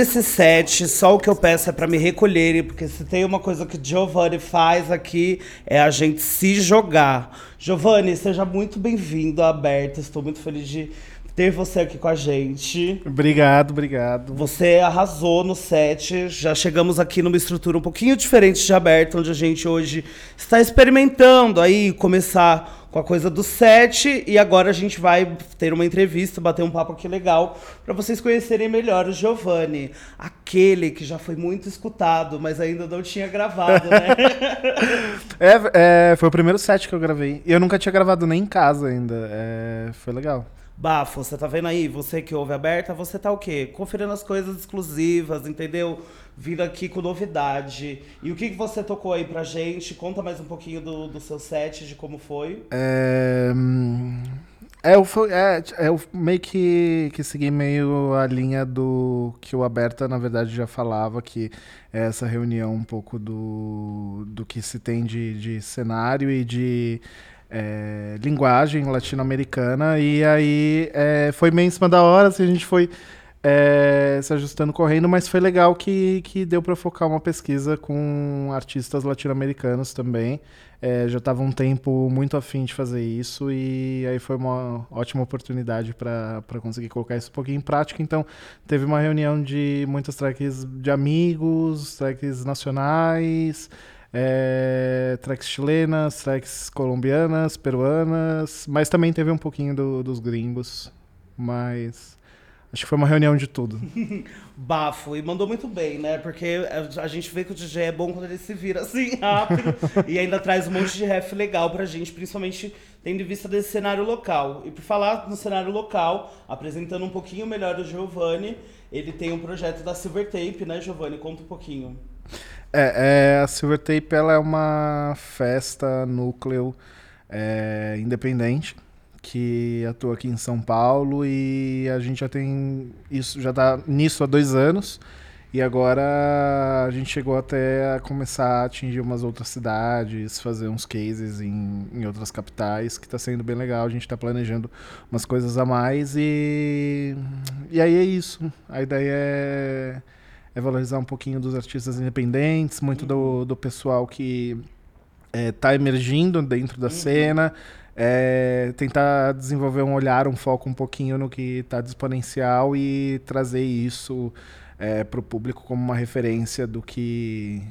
desse set, só o que eu peço é para me recolherem, porque se tem uma coisa que Giovanni faz aqui é a gente se jogar. Giovanni, seja muito bem-vindo à Aberta. Estou muito feliz de ter você aqui com a gente. Obrigado, obrigado. Você arrasou no set. Já chegamos aqui numa estrutura um pouquinho diferente de Aberta, onde a gente hoje está experimentando aí começar com a coisa do set. E agora a gente vai ter uma entrevista, bater um papo aqui legal, para vocês conhecerem melhor o Giovanni. Aquele que já foi muito escutado, mas ainda não tinha gravado, né? é, é, foi o primeiro set que eu gravei. Eu nunca tinha gravado nem em casa ainda. É, foi legal. Bafo, você tá vendo aí? Você que ouve aberta, você tá o quê? Conferindo as coisas exclusivas, entendeu? Vindo aqui com novidade. E o que, que você tocou aí pra gente? Conta mais um pouquinho do, do seu set, de como foi. É. É, eu, é, é, eu meio que, que segui meio a linha do que o Aberta, na verdade, já falava, que é essa reunião um pouco do, do que se tem de, de cenário e de é, linguagem latino-americana. E aí é, foi meio em cima da hora, assim, a gente foi é, se ajustando correndo, mas foi legal que, que deu para focar uma pesquisa com artistas latino-americanos também. É, já estava um tempo muito afim de fazer isso e aí foi uma ótima oportunidade para conseguir colocar isso um pouquinho em prática. Então, teve uma reunião de muitas tracks de amigos, tracks nacionais, É, tracks chilenas, tracks colombianas, peruanas, mas também teve um pouquinho do, dos gringos. Mas acho que foi uma reunião de tudo. Bafo, e mandou muito bem, né? Porque a gente vê que o DJ é bom quando ele se vira assim rápido e ainda traz um monte de ref legal pra gente, principalmente tendo em vista desse cenário local. E por falar no cenário local, apresentando um pouquinho melhor o Giovanni, ele tem um projeto da Silver Tape, né, Giovanni? Conta um pouquinho. É, é a Silver Tape ela é uma festa núcleo é, independente que atua aqui em São Paulo e a gente já tem isso já está nisso há dois anos e agora a gente chegou até a começar a atingir umas outras cidades, fazer uns cases em, em outras capitais, que está sendo bem legal. A gente está planejando umas coisas a mais e, e aí é isso. A ideia é, é valorizar um pouquinho dos artistas independentes, muito do, do pessoal que está é, emergindo dentro da uhum. cena. É, tentar desenvolver um olhar, um foco um pouquinho no que está exponencial e trazer isso é, para o público como uma referência do que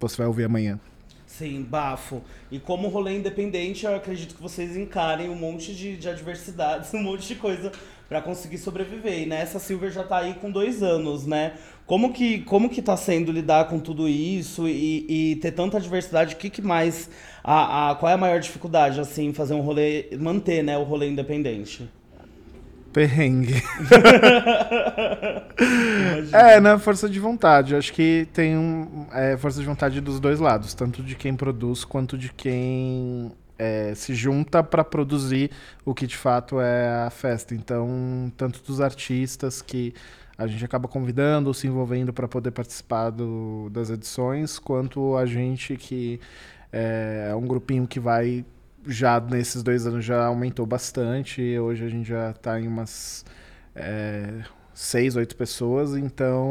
você vai ouvir amanhã. Sim, bafo. E como rolê independente, eu acredito que vocês encarem um monte de, de adversidades, um monte de coisa para conseguir sobreviver. E nessa Silver já está aí com dois anos, né? Como que, como que tá sendo lidar com tudo isso e, e ter tanta diversidade? O que, que mais. A, a, qual é a maior dificuldade, assim, fazer um rolê. manter né, o rolê independente? Perrengue. é, na força de vontade. Acho que tem um, é, força de vontade dos dois lados, tanto de quem produz quanto de quem é, se junta para produzir o que de fato é a festa. Então, tanto dos artistas que a gente acaba convidando ou se envolvendo para poder participar do, das edições, quanto a gente que é, é um grupinho que vai já nesses dois anos já aumentou bastante. Hoje a gente já está em umas é, seis, oito pessoas, então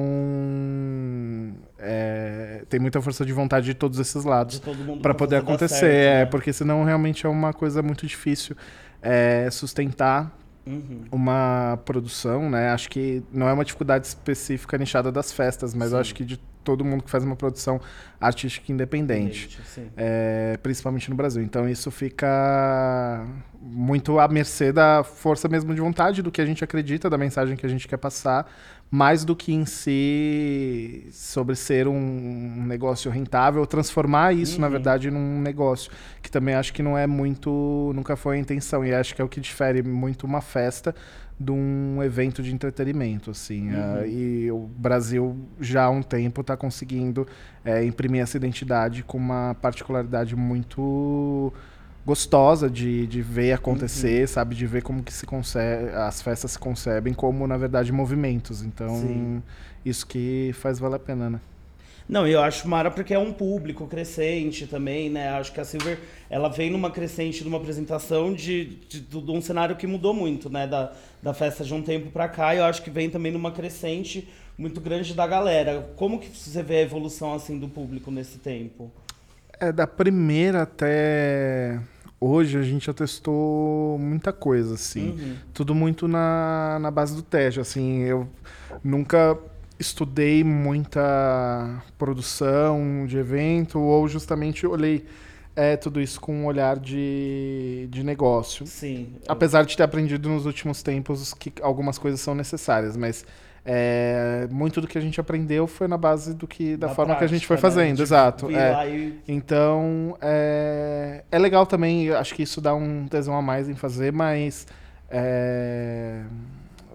é, tem muita força de vontade de todos esses lados para poder acontecer, certo, é, né? porque senão realmente é uma coisa muito difícil é, sustentar Uhum. uma produção, né? Acho que não é uma dificuldade específica nichada das festas, mas acho que de todo mundo que faz uma produção artística independente, é, principalmente no Brasil. Então isso fica muito à mercê da força mesmo de vontade do que a gente acredita, da mensagem que a gente quer passar, mais do que em si sobre ser um negócio rentável, transformar isso, uhum. na verdade, num negócio, que também acho que não é muito, nunca foi a intenção, e acho que é o que difere muito uma festa de um evento de entretenimento, assim. Uhum. Uh, e o Brasil já há um tempo está conseguindo é, imprimir essa identidade com uma particularidade muito gostosa de, de ver acontecer, uhum. sabe? De ver como que se concebe, as festas se concebem como, na verdade, movimentos. Então, Sim. isso que faz valer a pena, né? Não, eu acho mara porque é um público crescente também, né? Acho que a Silver, ela vem numa crescente de uma apresentação de, de, de, um cenário que mudou muito, né? Da, da festa de um tempo para cá. E eu acho que vem também numa crescente muito grande da galera. Como que você vê a evolução, assim, do público nesse tempo? É, da primeira até hoje a gente já testou muita coisa, assim. Uhum. Tudo muito na, na base do teste, assim. Eu nunca estudei muita produção de evento ou justamente olhei é, tudo isso com um olhar de, de negócio. Sim. Apesar de ter aprendido nos últimos tempos que algumas coisas são necessárias, mas é, muito do que a gente aprendeu foi na base do que da, da forma prática, que a gente foi né? fazendo, né? exato. É. E... Então é, é legal também, acho que isso dá um tesão a mais em fazer, mas é,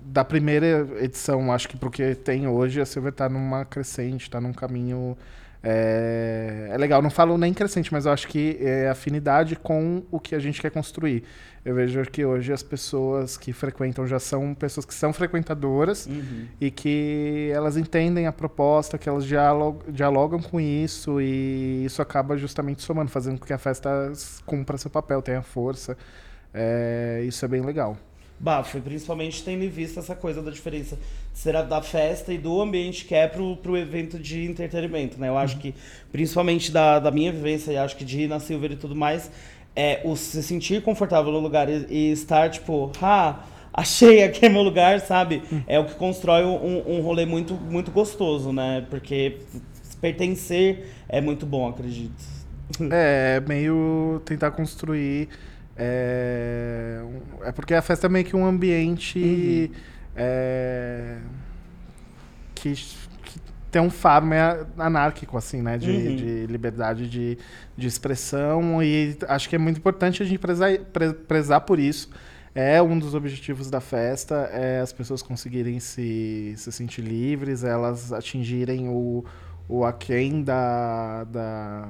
da primeira edição, acho que porque tem hoje, a Silver está numa crescente, está num caminho é, é, legal. Não falo nem crescente, mas eu acho que é afinidade com o que a gente quer construir. Eu vejo que hoje as pessoas que frequentam já são pessoas que são frequentadoras uhum. e que elas entendem a proposta, que elas dialogam, dialogam com isso e isso acaba justamente somando, fazendo com que a festa cumpra seu papel, tenha força. É, isso é bem legal. Bafo, e principalmente tendo em vista essa coisa da diferença de ser da festa e do ambiente que é pro, pro evento de entretenimento, né? Eu acho uhum. que, principalmente da, da minha vivência, e acho que de ir na Silver e tudo mais, é, o se sentir confortável no lugar e, e estar, tipo, ah, achei aqui é meu lugar, sabe? Hum. É o que constrói um, um rolê muito, muito gostoso, né? Porque pertencer é muito bom, acredito. É, meio tentar construir. É, é porque a festa é meio que um ambiente uhum. é, que, que, tem um faro meio anárquico, assim, né? De, uhum. de liberdade de, de expressão. E acho que é muito importante a gente prezar, prezar por isso. É um dos objetivos da festa, é as pessoas conseguirem se, se sentir livres, elas atingirem o, o aquém da, da,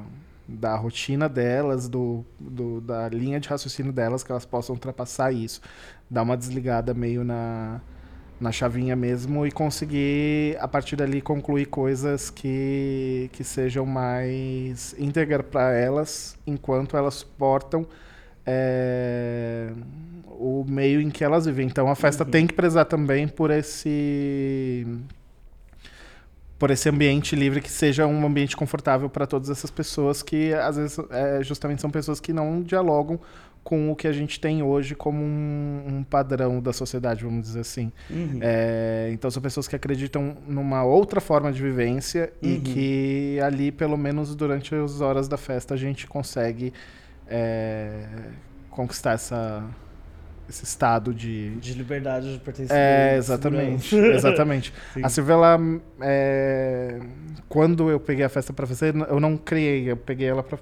da rotina delas, do, do, da linha de raciocínio delas, que elas possam ultrapassar isso. Dar uma desligada meio na, na chavinha mesmo e conseguir, a partir dali, concluir coisas que, que sejam mais íntegras para elas, enquanto elas suportam é, o meio em que elas vivem. Então a festa uhum. tem que prezar também por esse por esse ambiente livre que seja um ambiente confortável para todas essas pessoas que às vezes é, justamente são pessoas que não dialogam com o que a gente tem hoje como um, um padrão da sociedade, vamos dizer assim. Uhum. É, então são pessoas que acreditam numa outra forma de vivência uhum. e que ali, pelo menos durante as horas da festa, a gente consegue é, conquistar essa esse estado de de liberdade de pertencer é exatamente exatamente. A Silvia ela é, quando eu peguei a festa para fazer eu não criei eu peguei ela pra,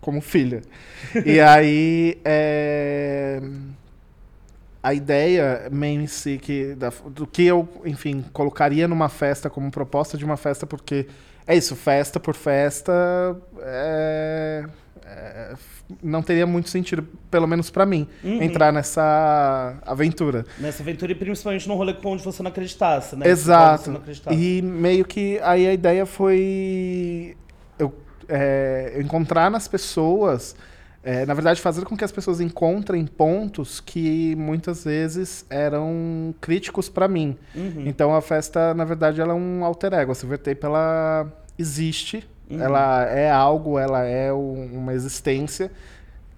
como filha. E aí é, a ideia meio em si que da, do que eu enfim colocaria numa festa como proposta de uma festa porque é isso festa por festa é, é não teria muito sentido, pelo menos para mim, uhum. entrar nessa aventura. Nessa aventura e principalmente no rolê onde você não acreditasse, né? Exato. Acreditasse. E meio que aí a ideia foi eu, é, encontrar nas pessoas, é, na verdade, fazer com que as pessoas encontrem pontos que muitas vezes eram críticos para mim. Uhum. Então a festa, na verdade, ela é um alter ego. A Silvertape, ela existe Uhum. Ela é algo, ela é uma existência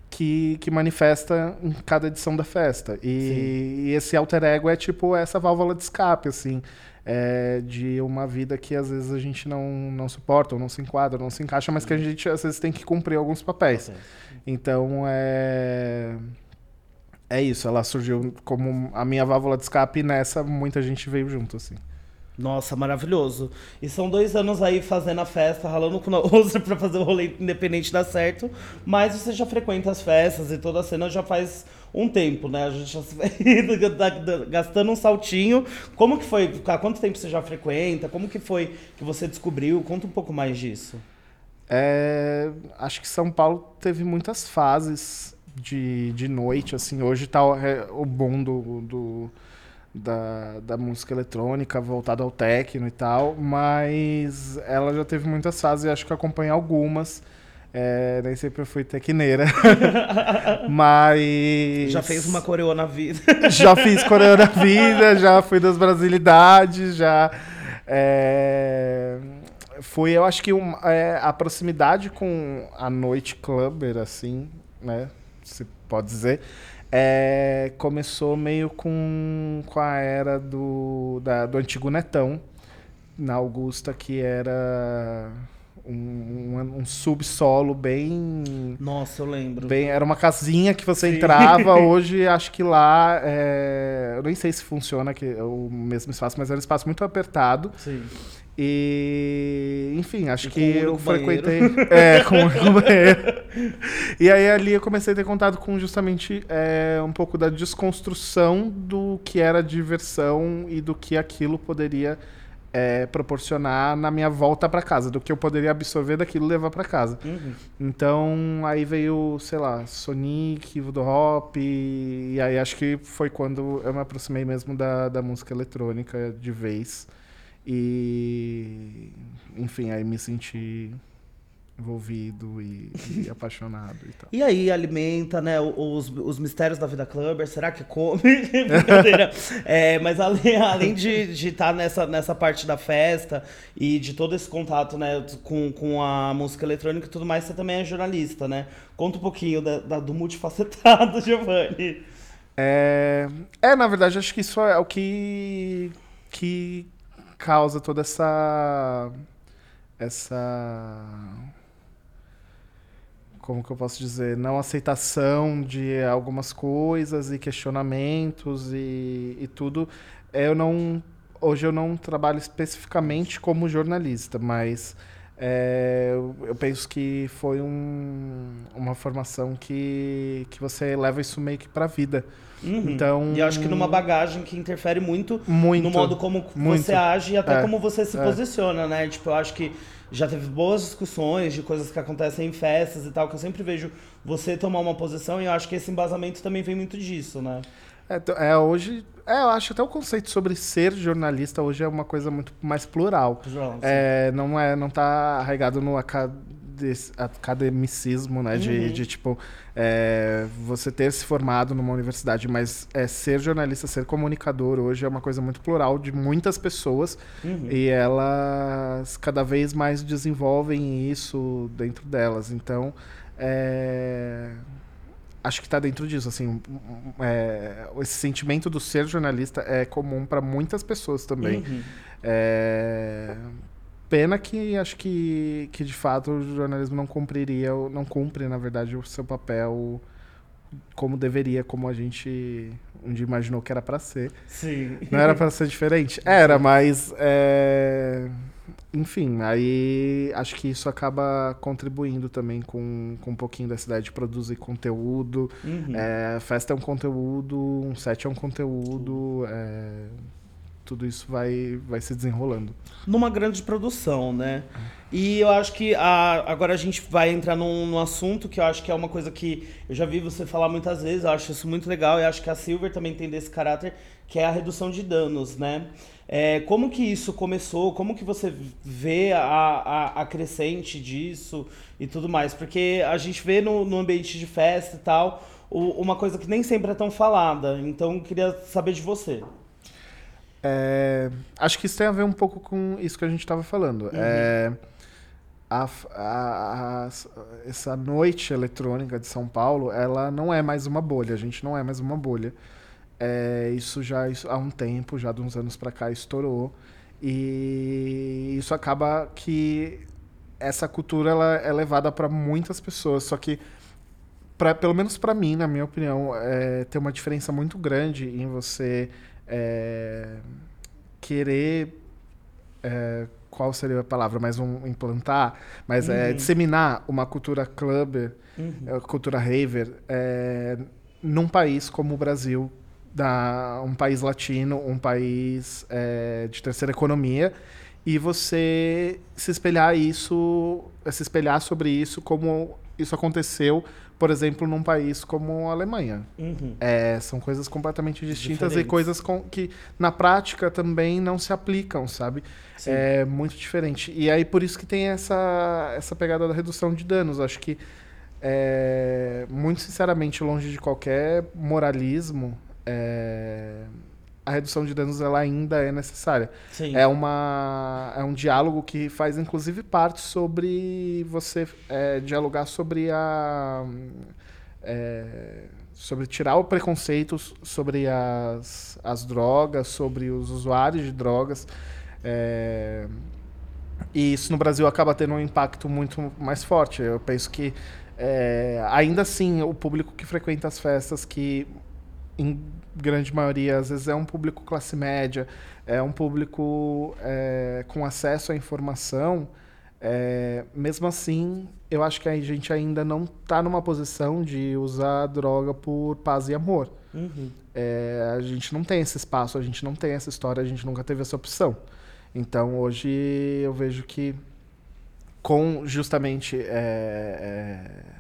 que, que manifesta em cada edição da festa. E, e, esse alter ego é tipo essa válvula de escape, assim, é, de uma vida que às vezes a gente não, não suporta, ou não se enquadra, ou não se encaixa, mas que a uhum. gente às vezes tem que cumprir alguns papéis. Então é. É isso, ela surgiu como a minha válvula de escape e nessa muita gente veio junto, assim. Nossa, maravilhoso. E são dois anos aí fazendo a festa, ralando com a outra pra fazer o rolê independente dar certo. Mas você já frequenta as festas e toda a cena já faz um tempo, né? A gente já gastando um saltinho. Como que foi? Há quanto tempo você já frequenta? Como que foi que você descobriu? Conta um pouco mais disso. É, acho que São Paulo teve muitas fases de, de noite, assim. Hoje tá o, é, o bom do, do da, da música eletrônica, voltada ao techno e tal, mas ela já teve muitas fases e acho que acompanhei algumas. É, nem sempre eu fui tecneira. mas. Já fez uma coreô na vida. já fiz coreô na vida, já fui das brasilidades, já. É, fui, eu acho que um, é, a proximidade com a noite clubber, assim, né? Se pode dizer é, começou meio com, com a era do, da, do antigo Netão, na Augusta, que era um, um, um, subsolo bem. Nossa, eu lembro. Bem, era uma casinha que você Sim. entrava. Hoje acho que lá. É, eu nem sei se funciona que é o mesmo espaço, mas era um espaço muito apertado. Sim. E, enfim, acho e que eu frequentei. É, com o banheiro. E aí ali eu comecei a ter contato com justamente é, um pouco da desconstrução do que era diversão e do que aquilo poderia é, proporcionar na minha volta para casa, do que eu poderia absorver daquilo e levar para casa. Uhum. Então aí veio, sei lá, Sonic, Voodoo Hop, e, e aí acho que foi quando eu me aproximei mesmo da, da música eletrônica de vez. E, enfim, aí me senti envolvido e, e apaixonado e tal. E aí alimenta, né, os, os mistérios da vida clubber, será que come? Brincadeira. é, mas além, além de estar tá nessa, nessa parte da festa e de todo esse contato, né, com, com a música eletrônica e tudo mais, você também é jornalista, né? Conta um pouquinho da, da do multifacetado, Giovanni. É, é, na verdade, acho que isso é o que, que causa toda essa essa como que eu posso dizer, não aceitação de algumas coisas e questionamentos e, e tudo. Eu não hoje eu não trabalho especificamente como jornalista, mas é, eu penso que foi um, uma formação que, que você leva isso meio que para a vida. Uhum. Então, e acho que numa bagagem que interfere muito, muito no modo como muito. você age e até é, como você se é. posiciona, né? Tipo, eu acho que já teve boas discussões de coisas que acontecem em festas e tal, que eu sempre vejo você tomar uma posição e eu acho que esse embasamento também vem muito disso, né? É, é hoje, é, eu acho até o conceito sobre ser jornalista hoje é uma coisa muito mais plural. É, não é, não tá arraigado no academicismo, né? De, uhum. de tipo, é, você ter se formado numa universidade, mas é, ser jornalista, ser comunicador hoje é uma coisa muito plural de muitas pessoas uhum. e elas cada vez mais desenvolvem isso dentro delas. Então, é, acho que está dentro disso. Assim, é, esse sentimento do ser jornalista é comum para muitas pessoas também. Uhum. É, Pena que acho que, que de fato o jornalismo não cumpriria, não cumpre, na verdade, o seu papel como deveria, como a gente um dia imaginou que era para ser. Sim. Não era para ser diferente? Era, mas. É... Enfim, aí acho que isso acaba contribuindo também com, com um pouquinho dessa ideia de produzir conteúdo. Uhum. É, festa é um conteúdo, um set é um conteúdo. É tudo isso vai, vai se desenrolando. Numa grande produção, né? E eu acho que a, agora a gente vai entrar num, num, assunto que eu acho que é uma coisa que eu já vi você falar muitas vezes, eu acho isso muito legal, e acho que a Silver também tem desse caráter, que é a redução de danos, né? É, como que isso começou? Como que você vê a, a, a, crescente disso e tudo mais? Porque a gente vê no, no ambiente de festa e tal, o, uma coisa que nem sempre é tão falada. Então, eu queria saber de você. É, acho que isso tem a ver um pouco com isso que a gente estava falando. Uhum. É, a, a, a, essa noite eletrônica de São Paulo, ela não é mais uma bolha. A gente não é mais uma bolha. É, isso já isso, há um tempo, já de uns anos para cá, estourou. E isso acaba que essa cultura ela é levada para muitas pessoas. Só que, pra, pelo menos para mim, na minha opinião, é, tem uma diferença muito grande em você é, querer. É, qual seria a palavra? Mas um implantar, mas é, uhum. é disseminar uma cultura clubber, uhum. É, cultura raver, é, num país como o Brasil, da, um país latino, um país de terceira economia, e você se espelhar isso, se espelhar sobre isso como isso aconteceu por exemplo, num país como a Alemanha. Uhum. É, são coisas completamente distintas Diferentes. e coisas com, que na prática também não se aplicam, sabe? Sim. É muito diferente. E aí por isso que tem essa, essa pegada da redução de danos. Acho que, é, muito sinceramente, longe de qualquer moralismo, é, a redução de danos ela ainda é necessária. Sim. É, uma, é um diálogo que faz, inclusive, parte sobre você é, dialogar sobre a. É, sobre tirar o preconceito sobre as, as drogas, sobre os usuários de drogas. É, e isso no Brasil acaba tendo um impacto muito mais forte. Eu penso que, é, ainda assim, o público que frequenta as festas, que em grande maioria, às vezes é um público classe média, é um público é, com acesso à informação. É, mesmo assim, eu acho que a gente ainda não está numa posição de usar droga por paz e amor. Uhum. É, a gente não tem esse espaço, a gente não tem essa história, a gente nunca teve essa opção. Então, hoje eu vejo que, com justamente é, é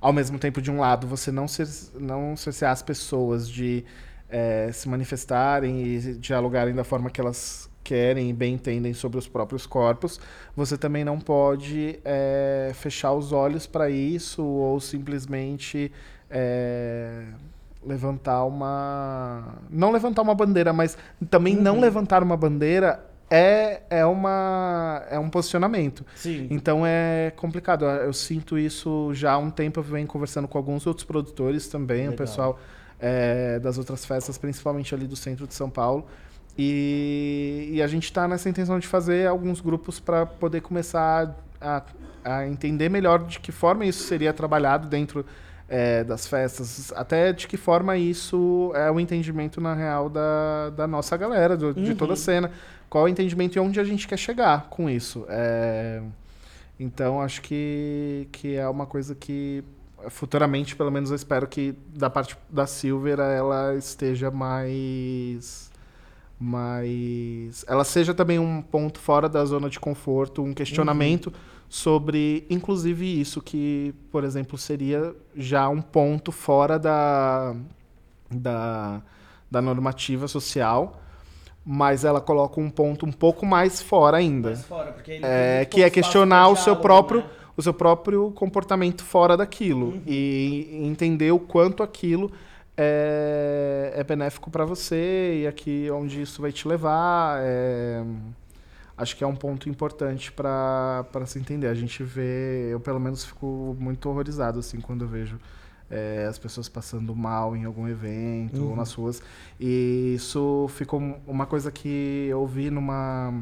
ao mesmo tempo, de um lado, você não, cer não cercear as pessoas de é, se manifestarem e dialogarem da forma que elas querem e bem entendem sobre os próprios corpos, você também não pode é, fechar os olhos para isso ou simplesmente é, levantar uma. Não levantar uma bandeira, mas também uhum. não levantar uma bandeira é, é, uma, é um posicionamento. Sim. Então é complicado. Eu sinto isso já há um tempo. Eu venho conversando com alguns outros produtores também, Legal. o pessoal é, das outras festas, principalmente ali do centro de São Paulo. E, e a gente está nessa intenção de fazer alguns grupos para poder começar a, a entender melhor de que forma isso seria trabalhado dentro é, das festas, até de que forma isso é o entendimento na real da, da nossa galera, do, uhum. de toda a uhum. cena. Qual é o entendimento e onde a gente quer chegar com isso. É, então, acho que, que é uma coisa que futuramente, pelo menos eu espero que da parte da Silver ela esteja mais mas ela seja também um ponto fora da zona de conforto, um questionamento uhum. sobre, inclusive, isso que, por exemplo, seria já um ponto fora da, da, da normativa social, mas ela coloca um ponto um pouco mais fora ainda. Mais fora, porque ele é, que é questionar o seu próprio. Né? O seu próprio comportamento fora daquilo uhum. e entender o quanto aquilo é, é benéfico para você e aqui onde isso vai te levar. É, acho que é um ponto importante para se entender. A gente vê, eu pelo menos fico muito horrorizado assim quando eu vejo é, as pessoas passando mal em algum evento uhum. ou nas ruas. E isso ficou uma coisa que eu vi numa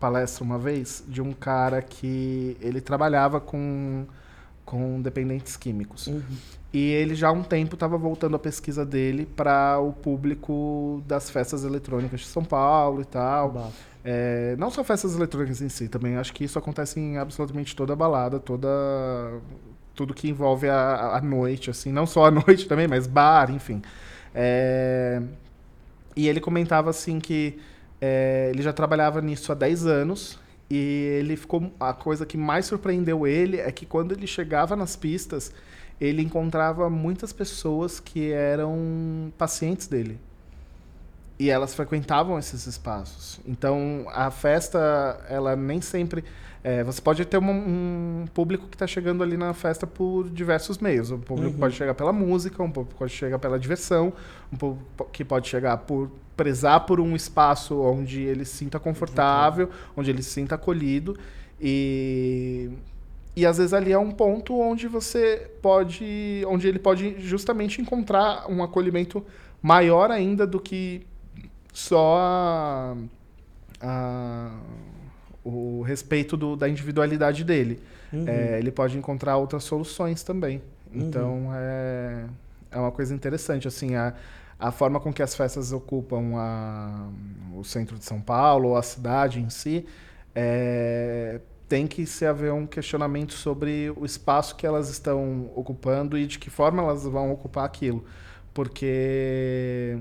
palestra uma vez de um cara que ele trabalhava com, com dependentes químicos. Uhum. E ele já há um tempo estava voltando a pesquisa dele para o público das festas eletrônicas de São Paulo e tal. É, não só festas eletrônicas em si, também acho que isso acontece em absolutamente toda balada, toda tudo que envolve a, a noite, assim, não só a noite também, mas bar, enfim. É, e ele comentava assim que é, ele já trabalhava nisso há 10 anos e ele ficou a coisa que mais surpreendeu ele é que quando ele chegava nas pistas ele encontrava muitas pessoas que eram pacientes dele. E elas frequentavam esses espaços. Então, a festa, ela nem sempre. É, você pode ter um, um público que está chegando ali na festa por diversos meios. O público uhum. pode chegar pela música, um público pode chegar pela diversão, um público que pode chegar por prezar por um espaço onde ele se sinta confortável, onde ele se sinta acolhido. E e às vezes ali é um ponto onde você pode, onde ele pode justamente encontrar um acolhimento maior ainda do que só a, a, o respeito do, da individualidade dele. Uhum. É, ele pode encontrar outras soluções também. Uhum. Então uhum. é, é uma coisa interessante assim a, a forma com que as festas ocupam a, o centro de São Paulo ou a cidade em si é, tem que se haver um questionamento sobre o espaço que elas estão ocupando e de que forma elas vão ocupar aquilo. Porque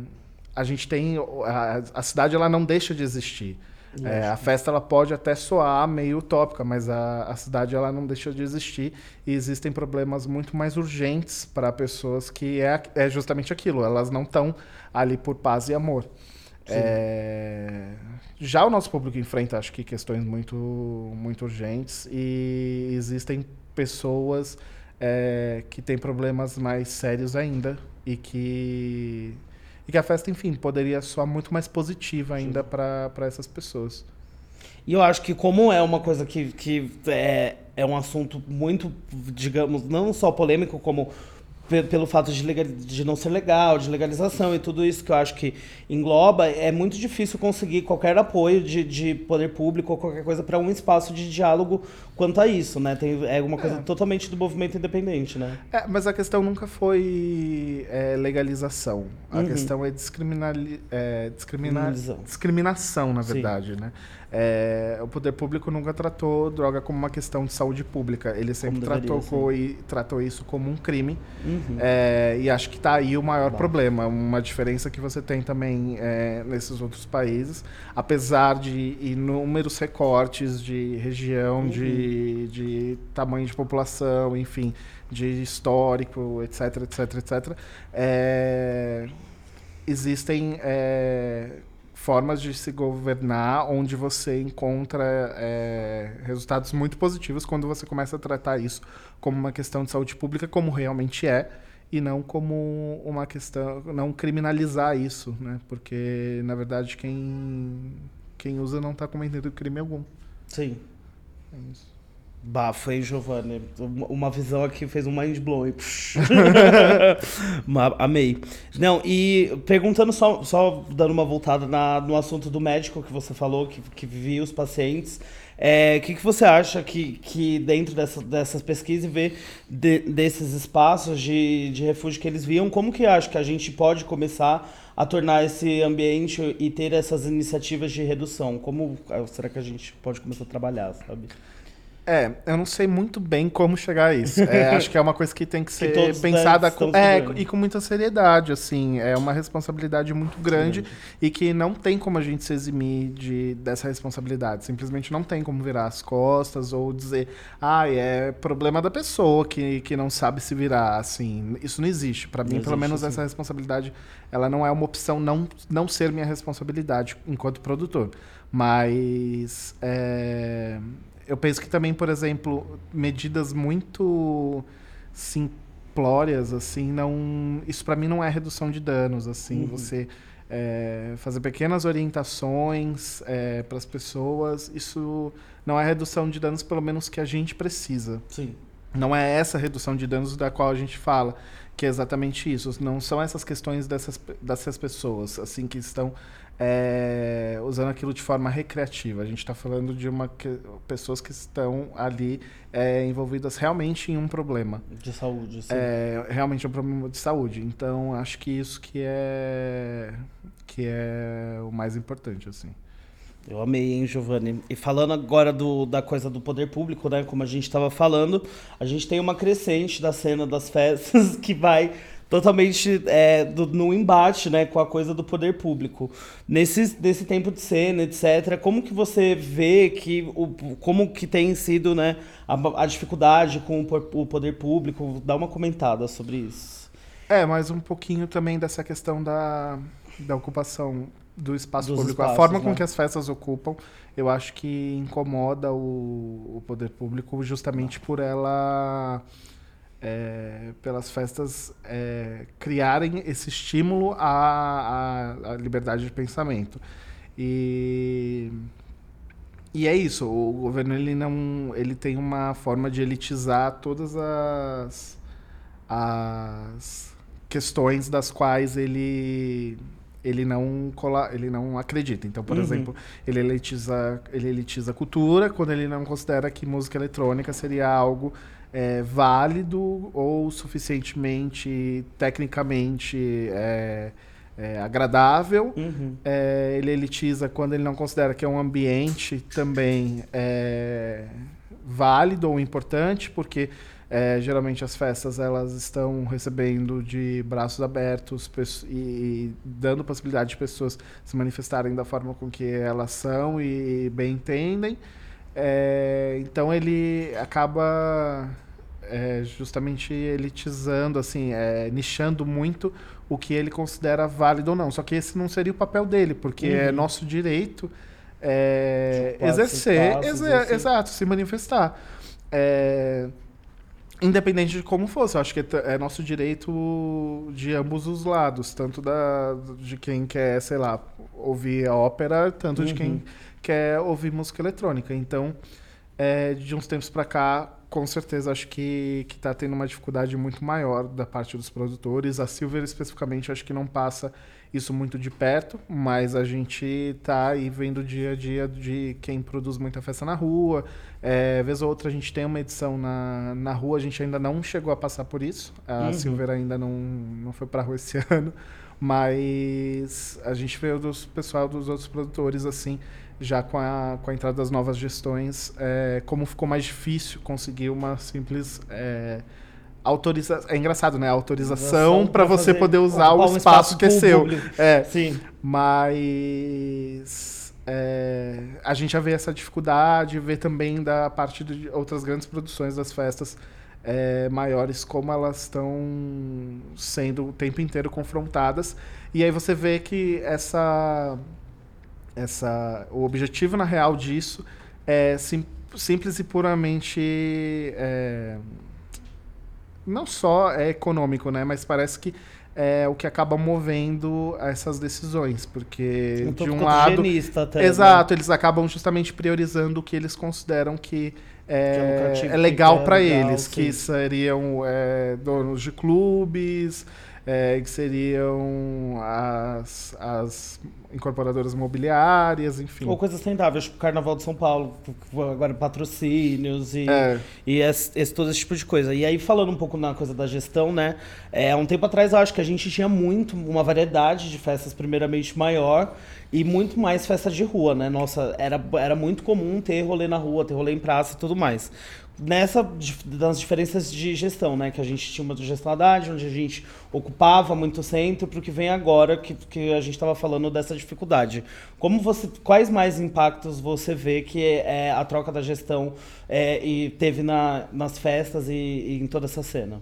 a gente tem. A, a cidade ela não deixa de existir. É, a festa ela pode até soar meio utópica, mas a, a cidade ela não deixa de existir e existem problemas muito mais urgentes para pessoas que é, é justamente aquilo. Elas não estão ali por paz e amor. É, já o nosso público enfrenta, acho que, questões muito, muito urgentes e existem pessoas é, que têm problemas mais sérios ainda e que, e que a festa, enfim, poderia soar muito mais positiva ainda para essas pessoas. E eu acho que como é uma coisa que, que é, é um assunto muito, digamos, não só polêmico, como pelo fato de, legal, de não ser legal, de legalização e tudo isso que eu acho que engloba, é muito difícil conseguir qualquer apoio de, de poder público ou qualquer coisa para um espaço de diálogo quanto a isso, né? Tem, é uma coisa é. totalmente do movimento independente, né? É, mas a questão nunca foi é, legalização. A uhum. questão é, discriminali é discrimina discriminação, na verdade, Sim. né? É, o poder público nunca tratou droga como uma questão de saúde pública. Ele sempre tratou, e, tratou isso como um crime. Uhum. É, e acho que está aí o maior Bom. problema. Uma diferença que você tem também é, nesses outros países. Apesar de inúmeros recortes de região, uhum. de, de tamanho de população, enfim, de histórico, etc, etc, etc. existem formas de se governar onde você encontra é, resultados muito positivos quando você começa a tratar isso como uma questão de saúde pública, como realmente é, e não como uma questão, não criminalizar isso, né? Porque na verdade quem quem usa não está cometendo crime algum. Sim. É isso. Bafo, hein, Giovanni? Uma visão aqui fez um mind blowing. Amei. Não, e perguntando só, só dando uma voltada na, no assunto do médico que você falou, que, que via os pacientes. O é, que, que você acha que, que dentro dessa, dessas pesquisas e vê de, desses espaços de, de refúgio que eles viam, como que acha que a gente pode começar a tornar esse ambiente e ter essas iniciativas de redução? Como será que a gente pode começar a trabalhar, sabe? É, eu não sei muito bem como chegar a isso. É, acho que é uma coisa que tem que ser que pensada com, é, e com muita seriedade, assim. É uma responsabilidade muito grande Sim. e que não tem como a gente se eximir de, dessa responsabilidade. Simplesmente não tem como virar as costas ou dizer, ah, é problema da pessoa que, que não sabe se virar, assim. Isso não existe. Para mim, pelo menos, essa responsabilidade, ela não é uma opção não, não ser minha responsabilidade enquanto produtor. Mas... É eu penso que também, por exemplo, medidas muito simplórias, assim, não. Isso para mim não é redução de danos, assim. Uhum. Você é, fazer pequenas orientações é, para as pessoas, isso não é redução de danos, pelo menos que a gente precisa. Sim. Não é essa redução de danos da qual a gente fala, que é exatamente isso. Não são essas questões dessas, dessas pessoas, assim, que estão é, usando aquilo de forma recreativa. A gente está falando de uma que, pessoas que estão ali é, envolvidas realmente em um problema de saúde, sim. É, realmente um problema de saúde. Então acho que isso que é que é o mais importante, assim. Eu amei, hein, Giovanni? E falando agora do, da coisa do poder público, né? Como a gente estava falando, a gente tem uma crescente da cena das festas que vai totalmente é, do, no embate né, com a coisa do poder público. Nesse, nesse tempo de cena, etc., como que você vê que o, como que tem sido né, a, a dificuldade com o, o poder público? Dá uma comentada sobre isso. É, mas um pouquinho também dessa questão da, da ocupação do espaço Dos público. Espaços, a forma com né? que as festas ocupam, eu acho que incomoda o, o poder público justamente por ela é, pelas festas é, criarem esse estímulo à, à, à, liberdade de pensamento. E, e é isso, o governo ele não ele tem uma forma de elitizar todas as, as questões das quais ele ele não cola, ele não acredita. Então, por uhum. exemplo, ele elitiza ele elitiza a cultura quando ele não considera que música eletrônica seria algo é, válido ou suficientemente tecnicamente é, é, agradável. Uhum. É, ele elitiza quando ele não considera que é um ambiente também é, válido ou importante, porque é, geralmente as festas elas estão recebendo de braços abertos e, e, dando possibilidade de pessoas se manifestarem da forma com que elas são e bem entendem. É, então ele acaba é, justamente elitizando, assim, é, nichando muito o que ele considera válido ou não. Só que esse não seria o papel dele, porque é uhum. é nosso direito é, exercer, espaços, assim. exato, se manifestar. É, independente de como fosse, eu acho que é nosso direito de ambos os lados, tanto da, de quem quer, sei lá, ouvir a ópera, tanto uhum. de quem uhum quer ouvir música eletrônica. Então, é, de uns tempos para cá, com certeza acho que que está tendo uma dificuldade muito maior da parte dos produtores. A Silver especificamente acho que não passa isso muito de perto, mas a gente está aí vendo dia a dia de quem produz muita festa na rua. É, vez ou outra a gente tem uma edição na, na rua, a gente ainda não chegou a passar por isso. A uhum. Silver ainda não, não foi para rua esse ano, mas a gente vê do pessoal dos outros produtores assim já com a, com a entrada das novas gestões, é, como ficou mais difícil conseguir uma simples é, autorização. É engraçado, né? Autorização para você poder usar o espaço, espaço que é seu. É. Sim. Mas é, a gente já vê essa dificuldade, vê também da parte de outras grandes produções das festas é, maiores, como elas estão sendo o tempo inteiro confrontadas. E aí você vê que essa essa, o objetivo na real disso é sim, simples e puramente é, não só é econômico, né, mas parece que é o que acaba movendo essas decisões, porque um de um lado, até, né? exato, né? eles acabam justamente priorizando o que eles consideram que é, Que é é legal é para legal, eles, sim. que seriam é, donos de clubes, é, que seriam as, as incorporadoras imobiliárias, enfim. Ou coisas tentáveis, tipo Carnaval de São Paulo, agora patrocínios e, É. e esse, esse- todo esse tipo de coisa. E aí, falando um pouco na coisa da gestão, né? É, há um tempo atrás, eu acho que a gente tinha muito, uma variedade de festas, primeiramente maior, e muito mais festa de rua, né? Nossa, era, era muito comum ter rolê na rua, ter rolê em praça e tudo mais. Nessa, das diferenças de gestão, né? Que a gente tinha uma gestão Haddad, onde a gente ocupava muito centro, para o que vem agora, que, que a gente estava falando dessa dificuldade. Como você, quais mais impactos você vê que é, a troca da gestão é, e teve na, nas festas e, e em toda essa cena?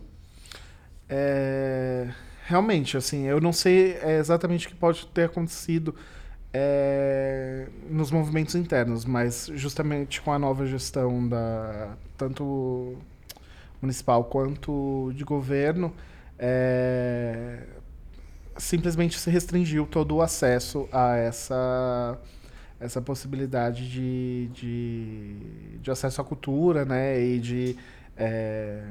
É, realmente, assim, eu não sei é, exatamente o que pode ter acontecido é, nos movimentos internos, mas justamente com a nova gestão da tanto municipal quanto de governo, é, simplesmente se restringiu todo o acesso a essa essa possibilidade de, de, de acesso à cultura, né, e de é,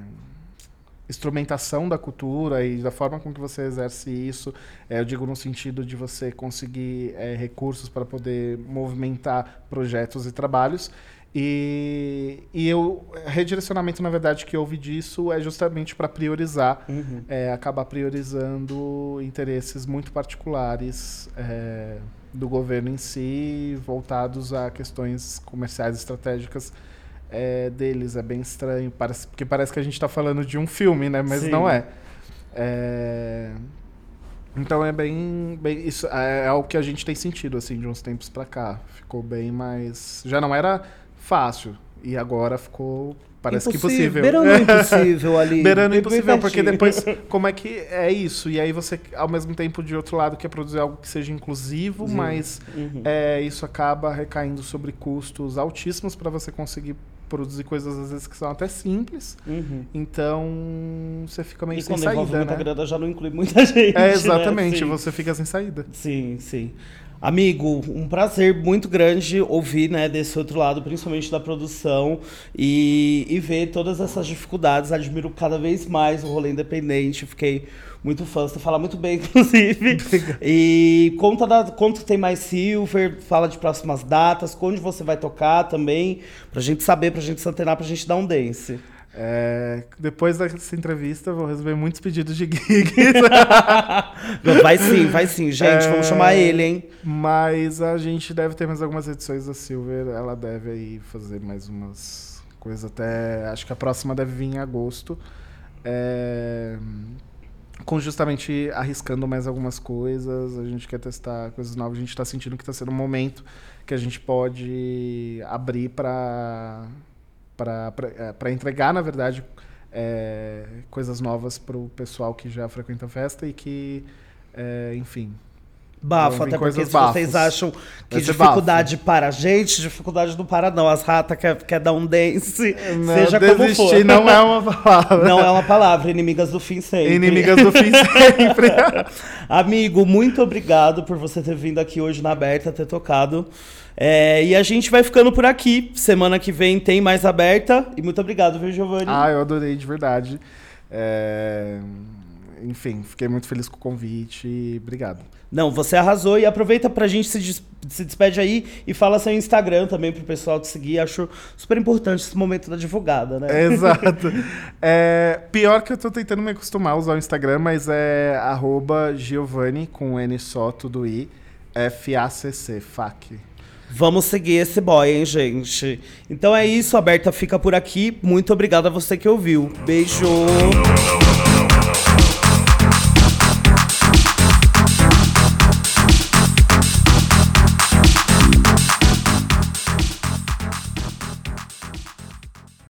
instrumentação da cultura e da forma com que você exerce isso. É, eu digo no sentido de você conseguir é, recursos para poder movimentar projetos e trabalhos. E, e o redirecionamento, na verdade, que houve disso é justamente para priorizar, Uhum. é, acabar priorizando interesses muito particulares do governo em si, voltados a questões comerciais estratégicas é, deles. É bem estranho, parece, porque parece que a gente está falando de um filme, né? Mas Sim. não é. É, Então é bem, bem isso é, é o que a gente tem sentido assim de uns tempos para cá. Ficou bem mais, já não era fácil e agora ficou parece que impossível. Beirando o impossível ali. Beirando impossível, porque depois, como é que é isso? E aí você, ao mesmo tempo, de outro lado, quer produzir algo que seja inclusivo, Sim. mas Uhum. é, isso acaba recaindo sobre custos altíssimos para você conseguir produzir coisas, às vezes, que são até simples. Uhum. Então, você fica meio E sem saída, muita né? grana já não inclui muita gente. É, né? exatamente, Sim. você fica sem saída. Sim, sim. Amigo, um prazer muito grande ouvir, né, desse outro lado, principalmente da produção, e, e ver todas essas dificuldades. Admiro cada vez mais o rolê independente. Fiquei muito fã, você fala muito bem, inclusive. e conta, da, que tem mais Silver, fala de próximas datas, onde você vai tocar também, pra gente saber, pra gente se antenar, pra gente dar um dance. É, depois dessa entrevista, vou receber muitos pedidos de gigs. vai sim, vai sim. Gente, vamos É. chamar ele, hein? Mas a gente deve ter mais algumas edições da Silver. Ela deve aí fazer mais umas coisas até. Acho que a próxima deve vir em agosto. É, Com justamente arriscando mais algumas coisas. A gente quer testar coisas novas. A gente está sentindo que está sendo um momento que a gente pode abrir para para entregar, na verdade, é, coisas novas para o pessoal que já frequenta a festa e que, é, enfim, Bafo, vir até porque se vocês bafos. acham que ser dificuldade para a gente, dificuldade não para não. As ratas quer, quer dar um dance, Não, seja como for. não é uma palavra. Não é uma palavra, inimigas do fim sempre. Inimigas do fim sempre. Amigo, muito obrigado por você ter vindo aqui hoje na Aberta, ter tocado. É, e a gente vai ficando por aqui. Semana que vem tem mais Aberta. E muito obrigado, viu, Giovanni? ah, eu adorei de verdade. É, Enfim, fiquei muito feliz com o convite e obrigado. Não, você arrasou. E aproveita pra gente se, des- se despede aí e fala seu Instagram também pro pessoal te seguir. Acho super importante esse momento da divulgada, né? Exato. É, pior que eu tô tentando me acostumar a usar o Instagram, mas é arroba Giovanni, com N só, tudo I, F-A-C-C, FAC. Vamos seguir esse boy, hein, gente? Então é isso, a Berta fica por aqui. Muito obrigado a você que ouviu. Beijo!